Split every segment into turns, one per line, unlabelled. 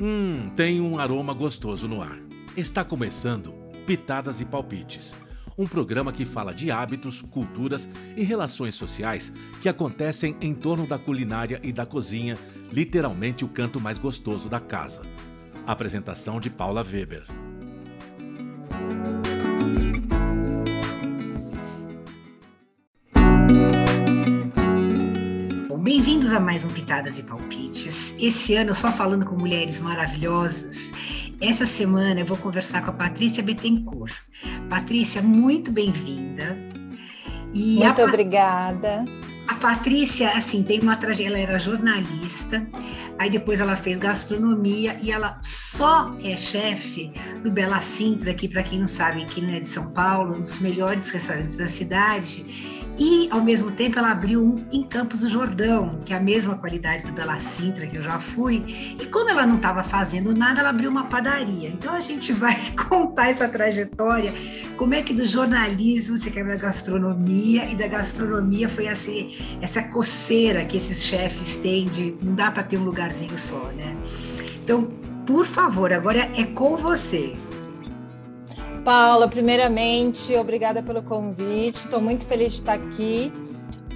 Hum, tem um aroma gostoso no ar. Está começando Pitadas e Palpites um programa que fala de hábitos, culturas e relações sociais que acontecem em torno da culinária e da cozinha, literalmente o canto mais gostoso da casa. Apresentação de Paula Weber.
A mais um Pitadas e Palpites. Esse ano só falando com mulheres maravilhosas essa semana eu vou conversar com a Patrícia Bettencourt. Patrícia, muito bem-vinda.
Muito a, obrigada.
A Patrícia, assim, tem uma trajetória, ela era jornalista, aí depois ela fez gastronomia e ela só é chefe do Bela Sintra, que para quem não sabe, aqui não é de São Paulo, um dos melhores restaurantes da cidade e, ao mesmo tempo, ela abriu um em Campos do Jordão, que é a mesma qualidade do Bela Sintra, que eu já fui. E como ela não estava fazendo nada, ela abriu uma padaria. Então, a gente vai contar essa trajetória, como é que do jornalismo você quer a gastronomia, e da gastronomia foi essa, essa coceira que esses chefes têm de não dá para ter um lugarzinho só, né? Então, por favor, agora é com você.
Paula, primeiramente, obrigada pelo convite. Estou muito feliz de estar aqui.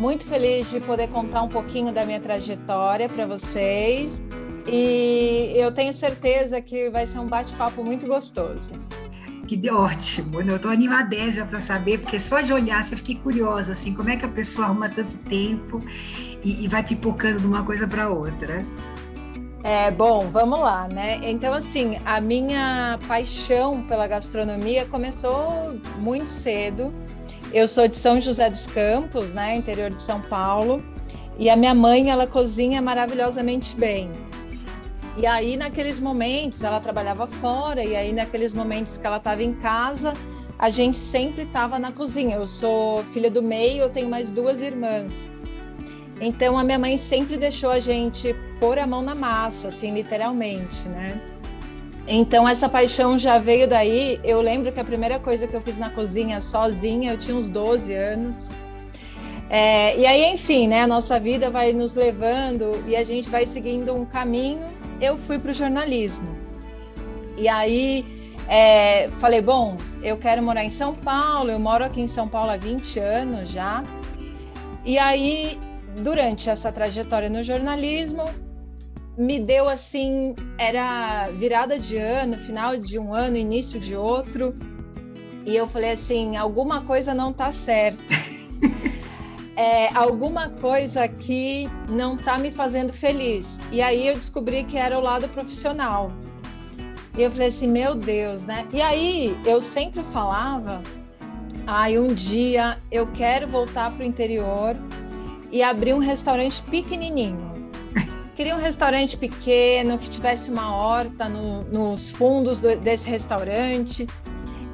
Muito feliz de poder contar um pouquinho da minha trajetória para vocês. E eu tenho certeza que vai ser um bate-papo muito gostoso.
Que ótimo. Eu estou animadésima para saber, porque só de olhar você fiquei curiosa, assim, como é que a pessoa arruma tanto tempo e, e vai pipocando de uma coisa para outra.
É, bom, vamos lá, né? Então, assim, a minha paixão pela gastronomia começou muito cedo. Eu sou de São José dos Campos, né, interior de São Paulo, e a minha mãe, ela cozinha maravilhosamente bem. E aí, naqueles momentos, ela trabalhava fora, e aí, naqueles momentos que ela estava em casa, a gente sempre estava na cozinha. Eu sou filha do meio, eu tenho mais duas irmãs. Então a minha mãe sempre deixou a gente pôr a mão na massa, assim, literalmente, né? Então essa paixão já veio daí. Eu lembro que a primeira coisa que eu fiz na cozinha sozinha, eu tinha uns 12 anos. É, e aí, enfim, né? A nossa vida vai nos levando e a gente vai seguindo um caminho. Eu fui para o jornalismo. E aí é, falei, bom, eu quero morar em São Paulo, eu moro aqui em São Paulo há 20 anos já. E aí durante essa trajetória no jornalismo, me deu assim, era virada de ano, final de um ano, início de outro, e eu falei assim, alguma coisa não tá certa. é, alguma coisa que não tá me fazendo feliz. E aí eu descobri que era o lado profissional. E eu falei assim, meu Deus, né? E aí eu sempre falava, ai, um dia eu quero voltar para o interior e abrir um restaurante pequenininho. Queria um restaurante pequeno, que tivesse uma horta no, nos fundos do, desse restaurante.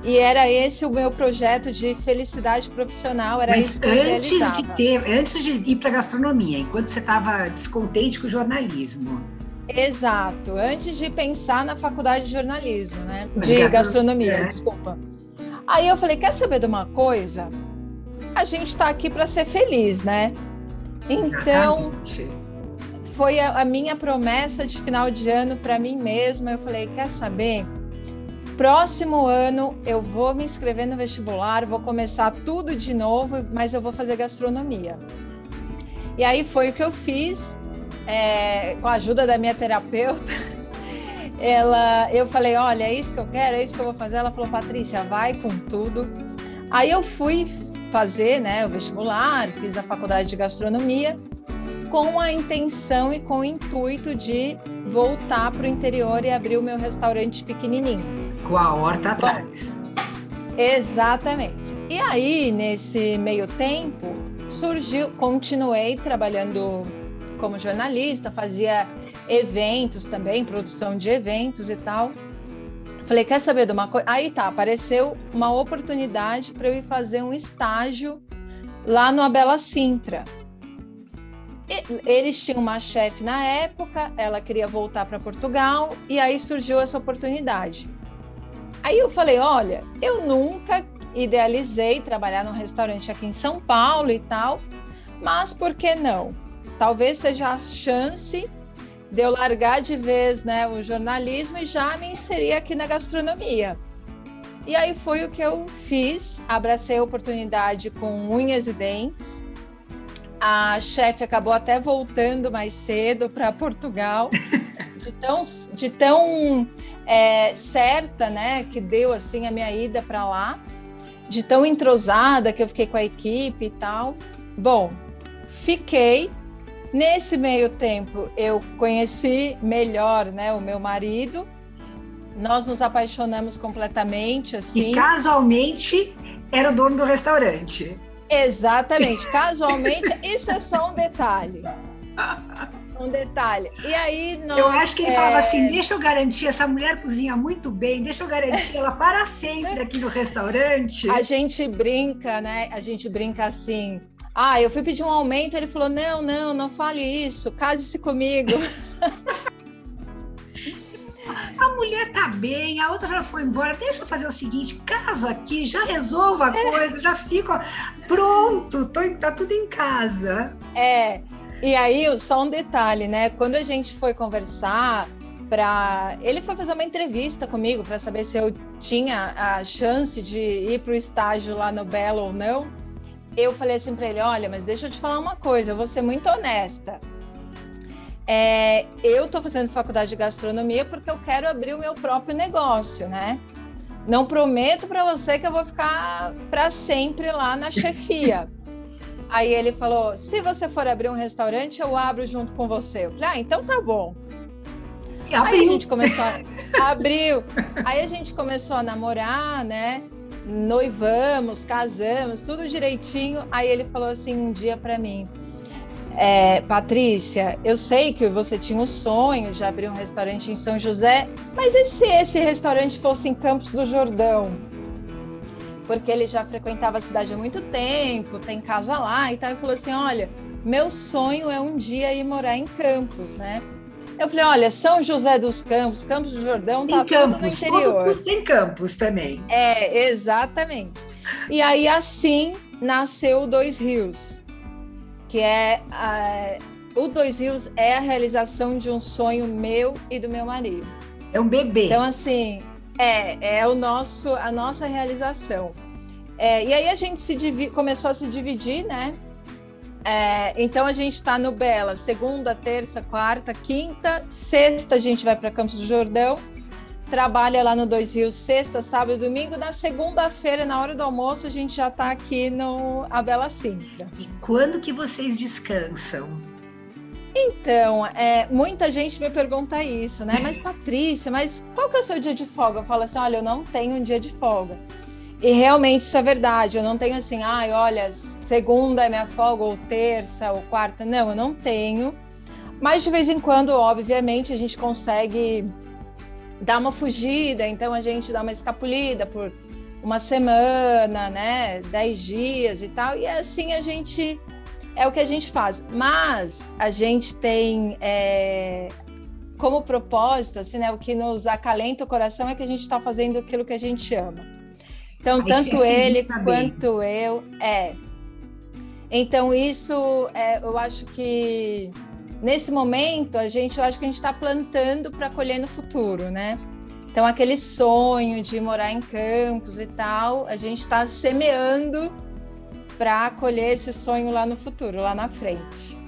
E era esse o meu projeto de felicidade profissional, era Mas isso que eu
antes de ter, antes de ir para gastronomia, enquanto você estava descontente com o jornalismo.
Exato, antes de pensar na faculdade de jornalismo, né? De gastronomia, é. desculpa. Aí eu falei, quer saber de uma coisa? A gente está aqui para ser feliz, né? Então, foi a, a, minha promessa de final de ano para mim mesma. Eu falei: quer saber? Próximo ano eu vou me inscrever no vestibular, vou começar tudo de novo, mas eu vou fazer gastronomia. E aí foi o que eu fiz, é, com a ajuda da minha terapeuta. Ela, eu falei: olha, é isso que eu quero, é isso que eu vou fazer. Ela falou: Patrícia, vai com tudo. Aí eu fui, fazer né, o vestibular, fiz a faculdade de gastronomia, com a intenção e com o intuito de voltar para o interior e abrir o meu restaurante pequenininho.
Com a horta atrás.
Exatamente. E aí, nesse meio tempo, surgiu, continuei trabalhando como jornalista, fazia eventos também, produção de eventos e tal. Falei, quer saber de uma coisa? Aí tá, apareceu uma oportunidade para eu ir fazer um estágio lá no Abela Sintra. E, eles tinham uma chefe na época, ela queria voltar para Portugal e aí surgiu essa oportunidade. Aí eu falei, olha, eu nunca idealizei trabalhar num restaurante aqui em São Paulo e tal, mas por que não? Talvez seja a chance de eu largar de vez né, o jornalismo e já me inserir aqui na gastronomia. E aí foi o que eu fiz, abracei a oportunidade com unhas e dentes. A chefe acabou até voltando mais cedo para Portugal, de tão, de tão é, certa, né, que deu assim a minha ida para lá, de tão entrosada que eu fiquei com a equipe e tal. Bom, fiquei. Nesse meio tempo, eu conheci melhor, né, o meu marido nós nos apaixonamos completamente, assim.
E casualmente era o dono do restaurante.
Exatamente, casualmente, isso é só um detalhe. Um detalhe. E aí nós,
Eu acho que ele é... falava assim: deixa eu garantir, essa mulher cozinha muito bem, deixa eu garantir ela para sempre aqui no restaurante.
A gente brinca, né? A gente brinca assim. Ah, eu fui pedir um aumento, ele falou: não, não, não fale isso, case-se comigo.
a mulher tá bem, a outra já foi embora, deixa eu fazer o seguinte, caso aqui, já resolva a é. coisa, já fica pronto, tô, tá tudo em casa.
É, e aí só um detalhe, né? Quando a gente foi conversar para ele foi fazer uma entrevista comigo para saber se eu tinha a chance de ir para o estágio lá no Belo ou não. Eu falei assim para ele, olha, mas deixa eu te falar uma coisa, eu vou ser muito honesta. É, eu estou fazendo faculdade de gastronomia porque eu quero abrir o meu próprio negócio, né? Não prometo para você que eu vou ficar para sempre lá na chefia. Aí ele falou: se você for abrir um restaurante, eu abro junto com você. Eu falei: ah, então tá bom. Aí a gente começou a abriu. Aí a gente começou a namorar, né? Noivamos, casamos, tudo direitinho. Aí ele falou assim um dia para mim: é, Patrícia, eu sei que você tinha um sonho de abrir um restaurante em São José, mas e se esse restaurante fosse em Campos do Jordão? Porque ele já frequentava a cidade há muito tempo, tem casa lá e tal. E falou assim: Olha, meu sonho é um dia ir morar em Campos, né? Eu falei: Olha, São José dos Campos, Campos do Jordão, tá
Campos,
tudo no interior.
Tudo, tudo tem Campos também.
É, exatamente. E aí assim nasceu Dois Rios que é a, o Dois Rios é a realização de um sonho meu e do meu marido.
É um bebê.
Então assim é é o nosso a nossa realização. É, e aí a gente se começou a se dividir, né? É, então a gente está no Bela, segunda, terça, quarta, quinta, sexta a gente vai para Campos do Jordão trabalha lá no Dois Rios sexta, sábado e domingo. Na segunda-feira, na hora do almoço, a gente já está aqui no Abela Sintra.
E quando que vocês descansam?
Então, é, muita gente me pergunta isso, né? Mas Patrícia, mas qual que é o seu dia de folga? Eu falo assim, olha, eu não tenho um dia de folga. E realmente isso é verdade. Eu não tenho assim, ai, olha, segunda é minha folga, ou terça, ou quarta. Não, eu não tenho. Mas de vez em quando, obviamente, a gente consegue dar uma fugida, então a gente dá uma escapulida por uma semana, né, dez dias e tal, e assim a gente é o que a gente faz. Mas a gente tem é, como propósito, assim, né, o que nos acalenta o coração é que a gente está fazendo aquilo que a gente ama. Então, tanto ele quanto eu, é. Então, isso é, eu acho que nesse momento, a gente, eu acho que a gente está plantando para colher no futuro, né? Então, aquele sonho de morar em campos e tal, a gente está semeando para colher esse sonho lá no futuro, lá na frente.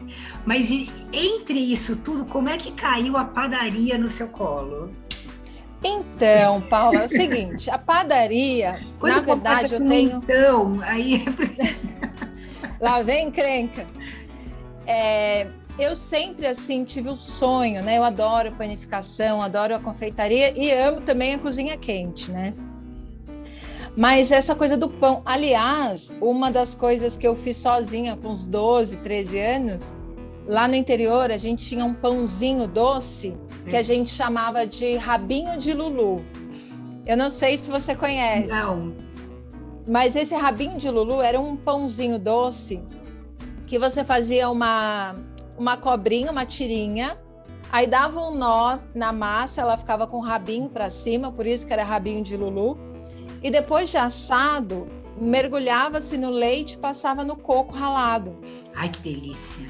Mas entre isso tudo, como é que caiu a padaria no seu colo?
Então, Paula, é o seguinte, a padaria, Quando na verdade, eu tenho.
Então, aí.
Lá vem crenca. É, eu sempre assim tive o sonho, né? Eu adoro panificação, adoro a confeitaria e amo também a cozinha quente, né? Mas essa coisa do pão, aliás, uma das coisas que eu fiz sozinha com uns 12, 13 anos, lá no interior a gente tinha um pãozinho doce que a gente chamava de rabinho de lulu. Eu não sei se você conhece.
Não.
Mas esse rabinho de lulu era um pãozinho doce que você fazia uma uma cobrinha, uma tirinha, aí dava um nó na massa, ela ficava com o rabinho para cima, por isso que era rabinho de Lulu. E depois de assado, mergulhava-se no leite, passava no coco ralado.
Ai, que delícia.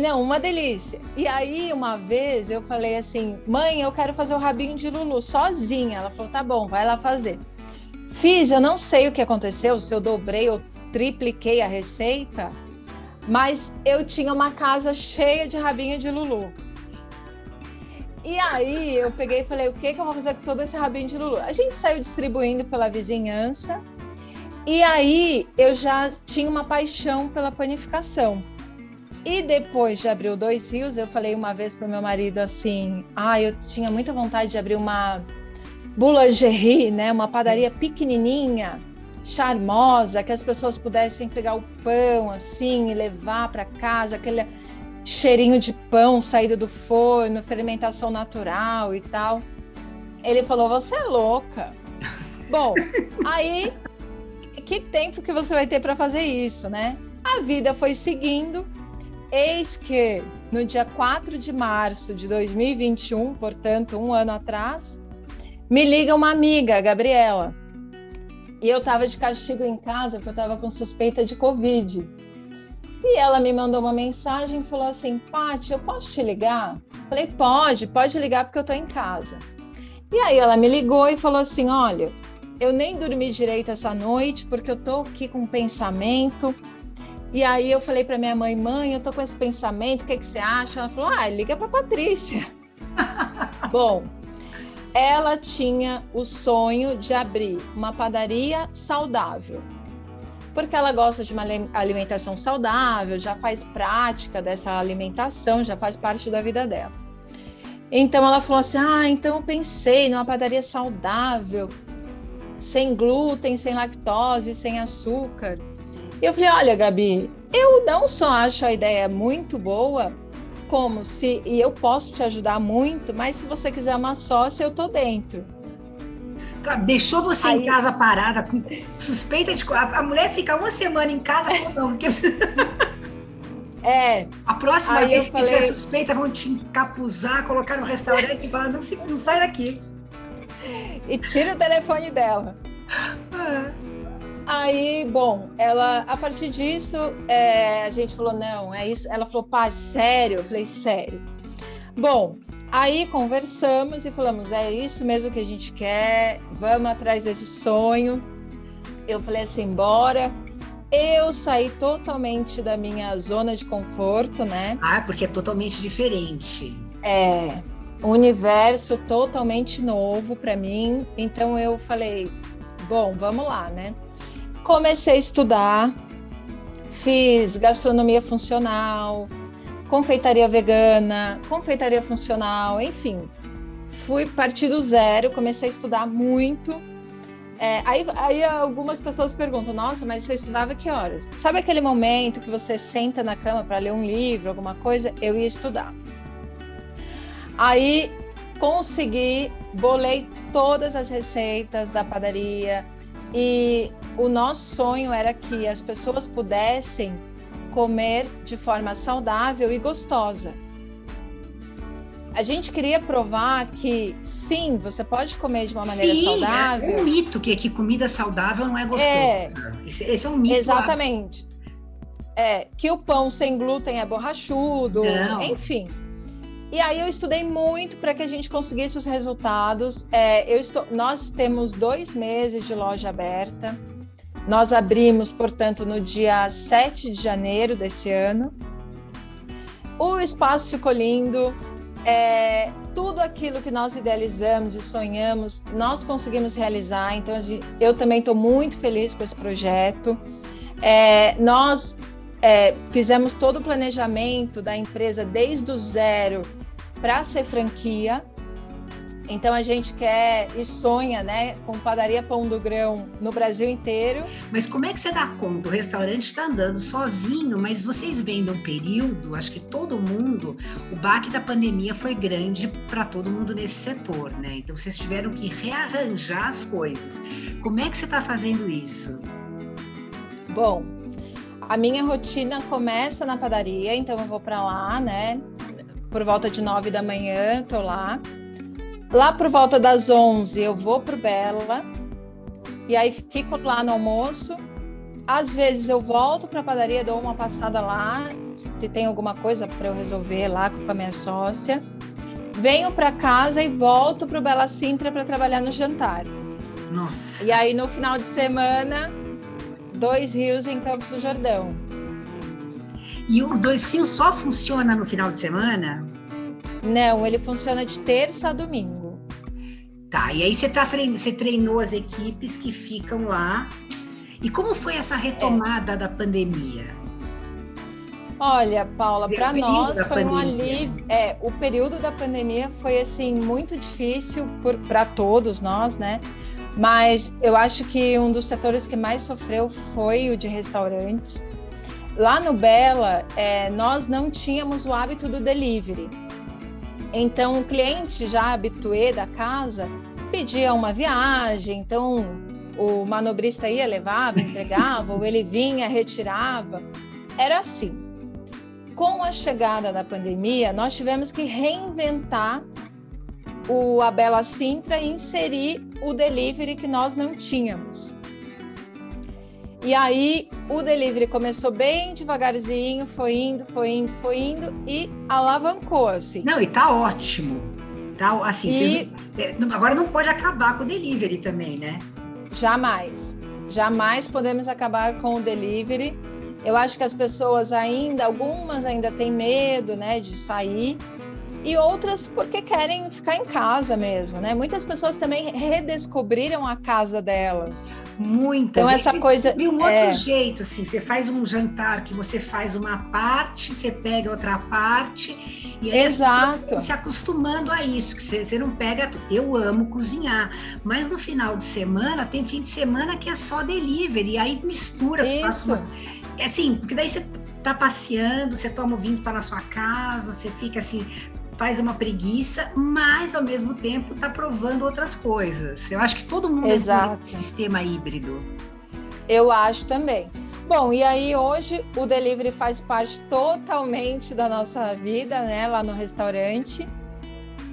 Não, uma delícia. E aí, uma vez, eu falei assim: mãe, eu quero fazer o rabinho de Lulu sozinha. Ela falou: tá bom, vai lá fazer. Fiz, eu não sei o que aconteceu, se eu dobrei ou tripliquei a receita, mas eu tinha uma casa cheia de rabinho de Lulu. E aí eu peguei e falei, o que, que eu vou fazer com todo esse rabinho de Lulu? A gente saiu distribuindo pela vizinhança, e aí eu já tinha uma paixão pela panificação. E depois de abrir o Dois Rios, eu falei uma vez para o meu marido assim: ah, eu tinha muita vontade de abrir uma boulangerie, né? Uma padaria pequenininha, charmosa, que as pessoas pudessem pegar o pão assim e levar para casa, aquele cheirinho de pão saído do forno, fermentação natural e tal. Ele falou: Você é louca. Bom, aí que tempo que você vai ter para fazer isso, né? A vida foi seguindo Eis que no dia 4 de março de 2021, portanto, um ano atrás, me liga uma amiga, Gabriela. E eu estava de castigo em casa porque eu estava com suspeita de Covid. E ela me mandou uma mensagem e falou assim: Paty, eu posso te ligar? Falei: pode, pode ligar porque eu estou em casa. E aí ela me ligou e falou assim: olha, eu nem dormi direito essa noite porque eu estou aqui com um pensamento e aí eu falei para minha mãe, mãe, eu tô com esse pensamento, o que, que você acha? Ela falou, ah, liga para Patrícia. Bom, ela tinha o sonho de abrir uma padaria saudável. Porque ela gosta de uma alimentação saudável, já faz prática dessa alimentação, já faz parte da vida dela. Então ela falou assim: Ah, então eu pensei numa padaria saudável, sem glúten, sem lactose, sem açúcar. E eu falei: olha, Gabi, eu não só acho a ideia muito boa, como se e eu posso te ajudar muito, mas se você quiser uma sócia, eu tô dentro.
Deixou você Aí... em casa parada suspeita de a, a mulher fica uma semana em casa não, porque
É.
A próxima Aí vez que falei... tiver suspeita, vão te encapuzar, colocar no restaurante e falar: não, se, não sai daqui.
E tira o telefone dela. É. Aí, bom, ela, a partir disso, é, a gente falou, não, é isso. Ela falou, pá, sério? Eu falei, sério. Bom, aí conversamos e falamos, é isso mesmo que a gente quer, vamos atrás desse sonho. Eu falei assim, bora. Eu saí totalmente da minha zona de conforto, né?
Ah, porque é totalmente diferente.
É, universo totalmente novo para mim. Então eu falei, bom, vamos lá, né? Comecei a estudar, fiz gastronomia funcional, confeitaria vegana, confeitaria funcional, enfim. Fui partir do zero, comecei a estudar muito. É, aí, aí algumas pessoas perguntam: Nossa, mas você estudava que horas? Sabe aquele momento que você senta na cama para ler um livro, alguma coisa? Eu ia estudar. Aí consegui, bolei todas as receitas da padaria, e o nosso sonho era que as pessoas pudessem comer de forma saudável e gostosa. A gente queria provar que sim, você pode comer de uma maneira sim, saudável.
É um mito que, que comida saudável não é gostosa. É, esse, esse, é um mito.
Exatamente. Lá. É, que o pão sem glúten é borrachudo, não. enfim. E aí eu estudei muito para que a gente conseguisse os resultados. É, eu estou, nós temos dois meses de loja aberta. Nós abrimos, portanto, no dia 7 de janeiro desse ano. O espaço ficou lindo. É, tudo aquilo que nós idealizamos e sonhamos, nós conseguimos realizar. Então, eu também estou muito feliz com esse projeto. É, nós é, fizemos todo o planejamento da empresa desde o zero para ser franquia. Então a gente quer e sonha, né, com padaria Pão do Grão no Brasil inteiro.
Mas como é que você dá conta? O restaurante está andando sozinho, mas vocês vêm de um período, acho que todo mundo, o baque da pandemia foi grande para todo mundo nesse setor, né? Então vocês tiveram que rearranjar as coisas. Como é que você está fazendo isso?
Bom, a minha rotina começa na padaria, então eu vou para lá, né? Por volta de nove da manhã, tô lá. Lá por volta das onze eu vou pro Bela. e aí fico lá no almoço. Às vezes eu volto para a padaria, dou uma passada lá, se tem alguma coisa para eu resolver lá com a minha sócia. Venho para casa e volto para o Bela Sintra para trabalhar no jantar.
Nossa.
E aí no final de semana, Dois Rios em Campos do Jordão.
E o Dois Rios só funciona no final de semana?
Não, ele funciona de terça a domingo.
Tá, e aí você, tá trein... você treinou as equipes que ficam lá. E como foi essa retomada é. da pandemia?
Olha, Paula, para nós foi um alívio. É, o período da pandemia foi assim muito difícil para todos nós, né? Mas eu acho que um dos setores que mais sofreu foi o de restaurantes. Lá no Bela, é, nós não tínhamos o hábito do delivery. Então, o cliente já habituê da casa pedia uma viagem, então o manobrista ia, levava, entregava, ou ele vinha, retirava. Era assim. Com a chegada da pandemia, nós tivemos que reinventar o Abela Sintra e inserir o delivery que nós não tínhamos. E aí o delivery começou bem devagarzinho, foi indo, foi indo, foi indo e alavancou assim.
Não, e tá ótimo. Tá assim, e... É, agora não pode acabar com o delivery também, né?
Jamais. Jamais podemos acabar com o delivery. Eu acho que as pessoas ainda, algumas ainda têm medo, né, de sair, e outras porque querem ficar em casa mesmo, né? Muitas pessoas também redescobriram a casa delas.
Muitas.
Então essa coisa
de um outro é... jeito, assim, você faz um jantar que você faz uma parte, você pega outra parte e aí
Exato.
se acostumando a isso, que você, você não pega. Eu amo cozinhar, mas no final de semana tem fim de semana que é só delivery, e aí mistura.
Isso.
É assim, porque daí você tá passeando, você toma o vinho, tá na sua casa, você fica assim, faz uma preguiça, mas ao mesmo tempo está provando outras coisas. Eu acho que todo mundo
Exato.
é um sistema híbrido.
Eu acho também. Bom, e aí hoje o delivery faz parte totalmente da nossa vida, né, lá no restaurante.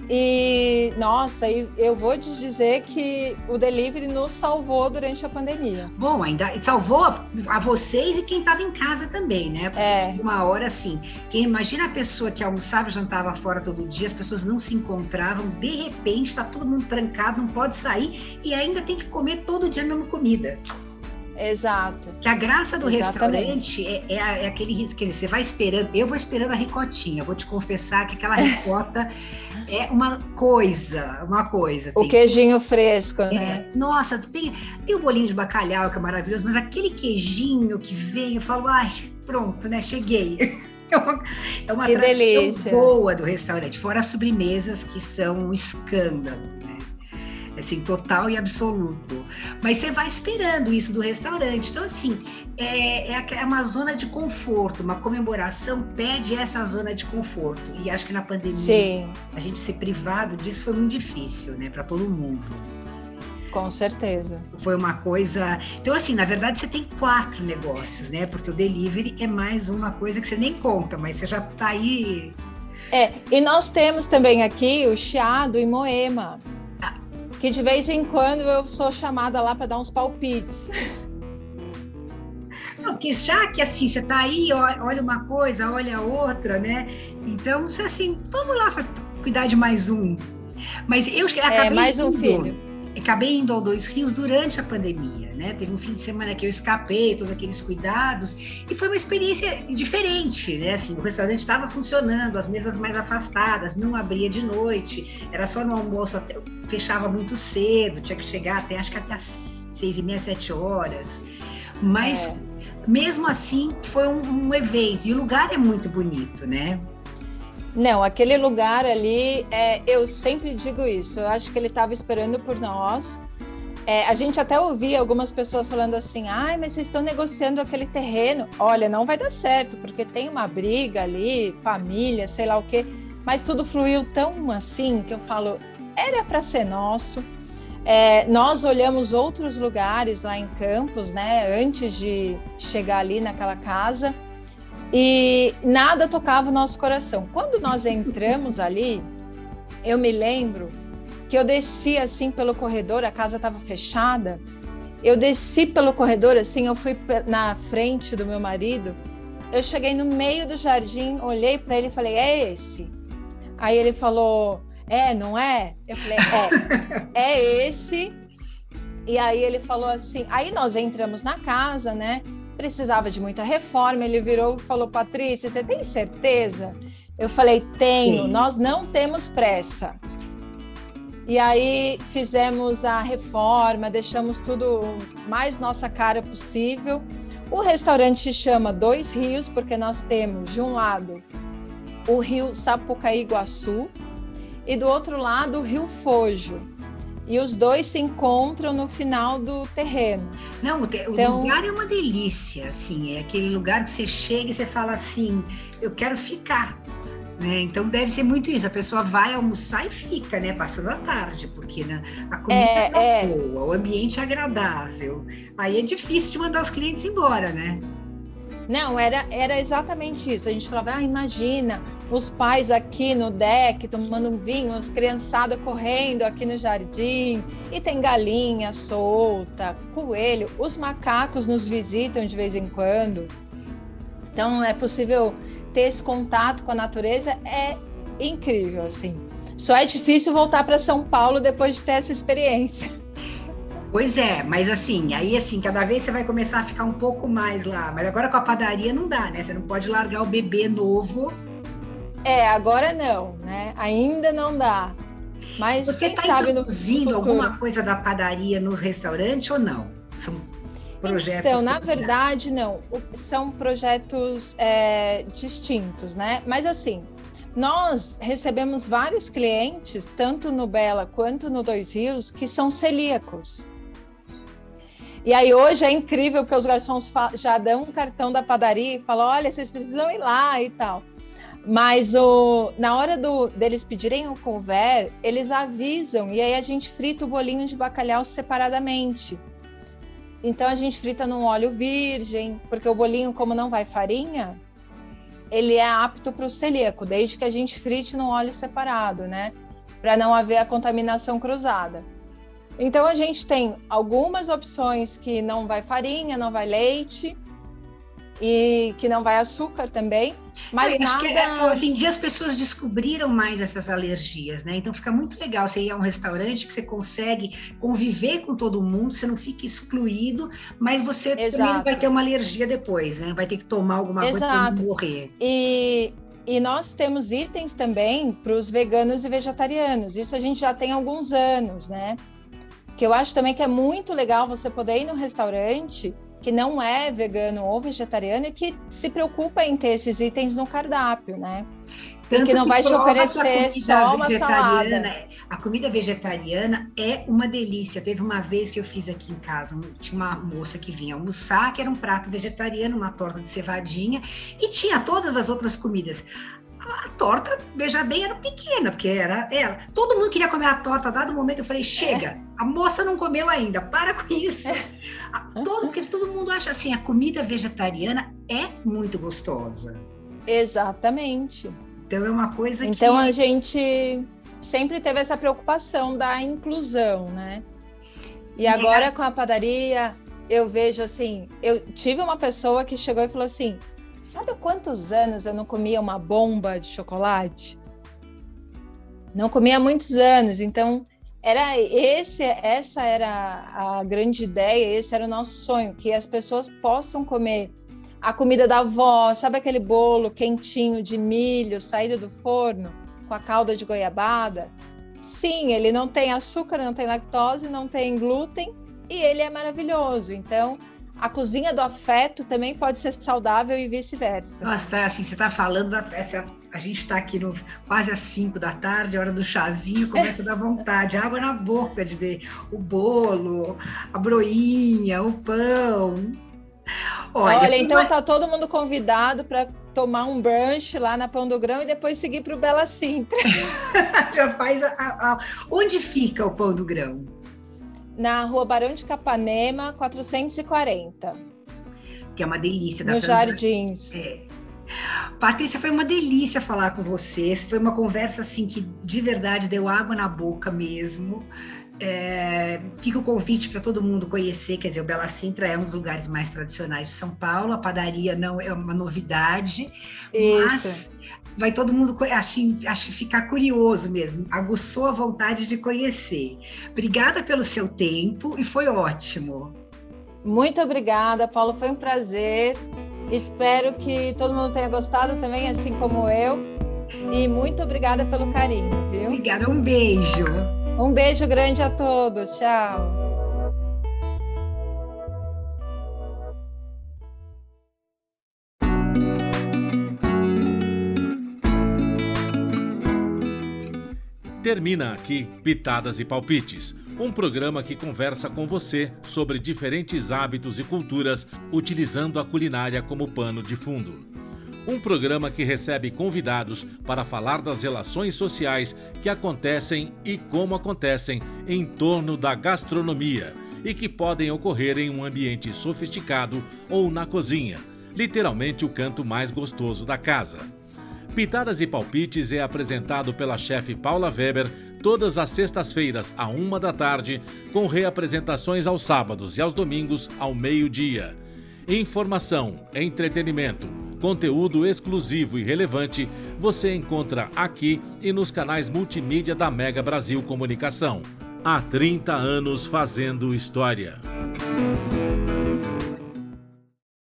E, nossa, eu vou te dizer que o delivery nos salvou durante a pandemia.
Bom, ainda salvou a vocês e quem estava em casa também, né?
Porque é.
uma hora assim, quem imagina a pessoa que almoçava e jantava fora todo dia, as pessoas não se encontravam, de repente está todo mundo trancado, não pode sair e ainda tem que comer todo dia a mesma comida.
Exato.
Que a graça do Exatamente. restaurante é, é, é, aquele quer dizer, você vai esperando, eu vou esperando a ricotinha, vou te confessar que aquela ricota é uma coisa, uma coisa.
Assim. O queijinho fresco, é, né?
Nossa, tem, tem o bolinho de bacalhau que é maravilhoso, mas aquele queijinho que vem, eu falo, ai, pronto, né, cheguei. É uma, é uma
delícia.
boa do restaurante, fora as sobremesas que são um escândalo assim, total e absoluto. Mas você vai esperando isso do restaurante. Então, assim, é, é, é uma zona de conforto, uma comemoração pede essa zona de conforto. E acho que na pandemia,
Sim.
a gente ser privado disso foi muito difícil, né, para todo mundo.
Com certeza.
Foi uma coisa. Então, assim, na verdade, você tem quatro negócios, né? Porque o delivery é mais uma coisa que você nem conta, mas você já está aí.
É, e nós temos também aqui o Chiado e Moema que de vez em quando eu sou chamada lá para dar uns palpites.
Não, porque já que assim, você está aí, olha uma coisa, olha outra, né? Então, assim, vamos lá cuidar de mais um. Mas eu
é, acabei é, mais um filho.
Acabei indo ao Dois Rios durante a pandemia, né? Teve um fim de semana que eu escapei, todos aqueles cuidados, e foi uma experiência diferente, né? Assim, o restaurante estava funcionando, as mesas mais afastadas, não abria de noite, era só no almoço até fechava muito cedo, tinha que chegar até acho que até as seis e meia, sete horas. Mas é. Mesmo assim foi um, um, evento e o lugar é muito bonito, né?
Não, aquele lugar ali, é, eu sempre digo isso. Eu acho que ele estava esperando por nós. É, a gente até ouvia algumas pessoas falando assim: ai, mas vocês estão negociando aquele terreno. Olha, não vai dar certo, porque tem uma briga ali, família, sei lá o quê. Mas tudo fluiu tão assim que eu falo: era para ser nosso. É, nós olhamos outros lugares lá em Campos, né, antes de chegar ali naquela casa, e nada tocava o nosso coração. Quando nós entramos ali, eu me lembro que eu desci assim pelo corredor, a casa estava fechada, Eu desci pelo corredor, assim, eu fui na frente do meu marido. Eu cheguei no meio do jardim, olhei para ele e falei: É esse. Aí ele falou: É, não é? Eu falei: É, é esse. E aí ele falou assim. Aí nós entramos na casa, né? Precisava de muita reforma. Ele virou e falou: Patrícia, você tem certeza? Eu falei: Tenho, Sim. nós não temos pressa. E aí fizemos a reforma, deixamos tudo mais nossa cara possível. O restaurante se chama Dois Rios, porque nós temos, de um lado, o rio Sapucaí Iguaçu e do outro lado o rio Fojo. E os dois se encontram no final do terreno.
Não, o, te, então, o lugar é uma delícia, assim, é aquele lugar que você chega e você fala assim, eu quero ficar. Né? Então deve ser muito isso. A pessoa vai almoçar e fica, né? Passando a tarde, porque né, a comida é, tá é boa, o ambiente é agradável. Aí é difícil de mandar os clientes embora, né?
Não, era, era exatamente isso. A gente falava, ah, imagina os pais aqui no deck tomando um vinho, as criançadas correndo aqui no jardim, e tem galinha solta, coelho, os macacos nos visitam de vez em quando. Então é possível ter esse contato com a natureza é incrível, assim. Só é difícil voltar para São Paulo depois de ter essa experiência.
Pois é, mas assim, aí assim, cada vez você vai começar a ficar um pouco mais lá. Mas agora com a padaria não dá, né? Você não pode largar o bebê novo.
É, agora não, né? Ainda não dá. Mas
você
quem tá sabe no
futuro... alguma coisa da padaria no restaurante ou não? São projetos?
Então, na verdade, não. São projetos é, distintos, né? Mas assim, nós recebemos vários clientes, tanto no Bela quanto no Dois Rios, que são celíacos. E aí hoje é incrível porque os garçons já dão um cartão da padaria e falam, olha, vocês precisam ir lá e tal. Mas o, na hora do, deles pedirem o conver, eles avisam e aí a gente frita o bolinho de bacalhau separadamente. Então a gente frita num óleo virgem, porque o bolinho, como não vai farinha, ele é apto para o celíaco, desde que a gente frite num óleo separado, né? Para não haver a contaminação cruzada. Então a gente tem algumas opções que não vai farinha, não vai leite, e que não vai açúcar também, mas é, nada. É,
hoje em dia as pessoas descobriram mais essas alergias, né? Então fica muito legal você ir a um restaurante que você consegue conviver com todo mundo, você não fica excluído, mas você Exato. também não vai ter uma alergia depois, né? Vai ter que tomar alguma Exato. coisa para morrer.
E e nós temos itens também para os veganos e vegetarianos. Isso a gente já tem alguns anos, né? Que eu acho também que é muito legal você poder ir no restaurante que não é vegano ou vegetariano e que se preocupa em ter esses itens no cardápio, né? Tanto e que não que vai te oferecer só uma salada.
A comida vegetariana é uma delícia. Teve uma vez que eu fiz aqui em casa, tinha uma moça que vinha almoçar, que era um prato vegetariano, uma torta de cevadinha, e tinha todas as outras comidas a torta, veja bem, era pequena, porque era ela. Todo mundo queria comer a torta, dado momento eu falei, chega, é. a moça não comeu ainda, para com isso. É. Todo, porque todo mundo acha assim, a comida vegetariana é muito gostosa.
Exatamente.
Então é uma coisa
então, que... Então a gente sempre teve essa preocupação da inclusão, né? E agora é. com a padaria, eu vejo assim, eu tive uma pessoa que chegou e falou assim: Sabe quantos anos eu não comia uma bomba de chocolate? Não comia há muitos anos, então era esse, essa era a grande ideia, esse era o nosso sonho, que as pessoas possam comer a comida da avó, sabe aquele bolo quentinho de milho saído do forno com a calda de goiabada? Sim, ele não tem açúcar, não tem lactose, não tem glúten e ele é maravilhoso. Então, a cozinha do afeto também pode ser saudável e vice-versa.
Nossa, tá, assim, você está falando, essa, a gente está aqui no, quase às 5 da tarde, hora do chazinho, começa a dar vontade, água na boca de ver o bolo, a broinha, o pão.
Olha, Olha então tá todo mundo convidado para tomar um brunch lá na Pão do Grão e depois seguir para o Bela Sintra.
Já faz a, a, a... Onde fica o Pão do Grão?
Na rua Barão de Capanema, 440.
Que é uma delícia.
Nos Jardins. É.
Patrícia, foi uma delícia falar com vocês. Foi uma conversa assim que de verdade deu água na boca mesmo. É, fica o convite para todo mundo conhecer, quer dizer, o Bela Sintra é um dos lugares mais tradicionais de São Paulo, a padaria não é uma novidade, Isso. mas vai todo mundo, acho, acho que ficar curioso mesmo, aguçou a vontade de conhecer. Obrigada pelo seu tempo e foi ótimo.
Muito obrigada, Paulo, foi um prazer. Espero que todo mundo tenha gostado também, assim como eu. E muito obrigada pelo carinho, viu?
Obrigada, um beijo.
Um beijo grande a todos. Tchau.
Termina aqui Pitadas e Palpites, um programa que conversa com você sobre diferentes hábitos e culturas utilizando a culinária como pano de fundo. Um programa que recebe convidados para falar das relações sociais que acontecem e como acontecem em torno da gastronomia e que podem ocorrer em um ambiente sofisticado ou na cozinha, literalmente o canto mais gostoso da casa. Pitadas e Palpites é apresentado pela chefe Paula Weber todas as sextas-feiras, à uma da tarde, com reapresentações aos sábados e aos domingos, ao meio-dia. Informação, entretenimento, conteúdo exclusivo e relevante você encontra aqui e nos canais multimídia da Mega Brasil Comunicação. Há 30 anos fazendo história.